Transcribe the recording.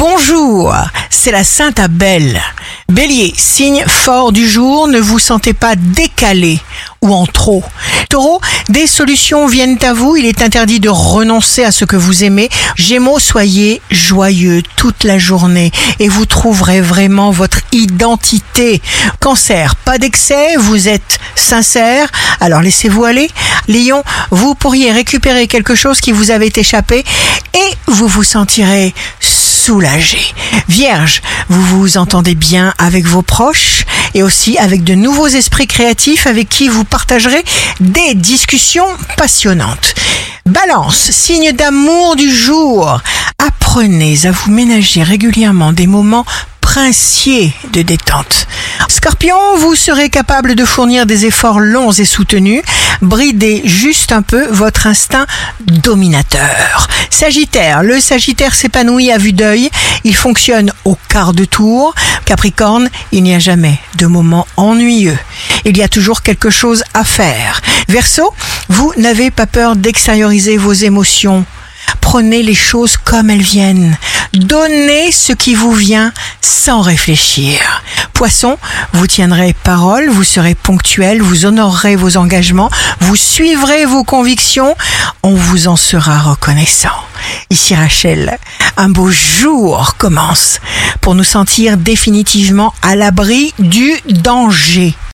Bonjour, c'est la Sainte Abel. Bélier, signe fort du jour, ne vous sentez pas décalé ou en trop. Taureau, des solutions viennent à vous, il est interdit de renoncer à ce que vous aimez. Gémeaux, soyez joyeux toute la journée et vous trouverez vraiment votre identité. Cancer, pas d'excès, vous êtes sincère, alors laissez-vous aller. Lion, vous pourriez récupérer quelque chose qui vous avait échappé et vous vous sentirez Vierge, vous vous entendez bien avec vos proches et aussi avec de nouveaux esprits créatifs avec qui vous partagerez des discussions passionnantes. Balance, signe d'amour du jour. Apprenez à vous ménager régulièrement des moments princiers de détente. Scorpion, vous serez capable de fournir des efforts longs et soutenus. Bridez juste un peu votre instinct dominateur. Sagittaire, le Sagittaire s'épanouit à vue d'œil. Il fonctionne au quart de tour. Capricorne, il n'y a jamais de moment ennuyeux. Il y a toujours quelque chose à faire. Verseau, vous n'avez pas peur d'extérioriser vos émotions. Prenez les choses comme elles viennent. Donnez ce qui vous vient sans réfléchir. Poisson, vous tiendrez parole, vous serez ponctuel, vous honorerez vos engagements, vous suivrez vos convictions, on vous en sera reconnaissant. Ici Rachel, un beau jour commence pour nous sentir définitivement à l'abri du danger.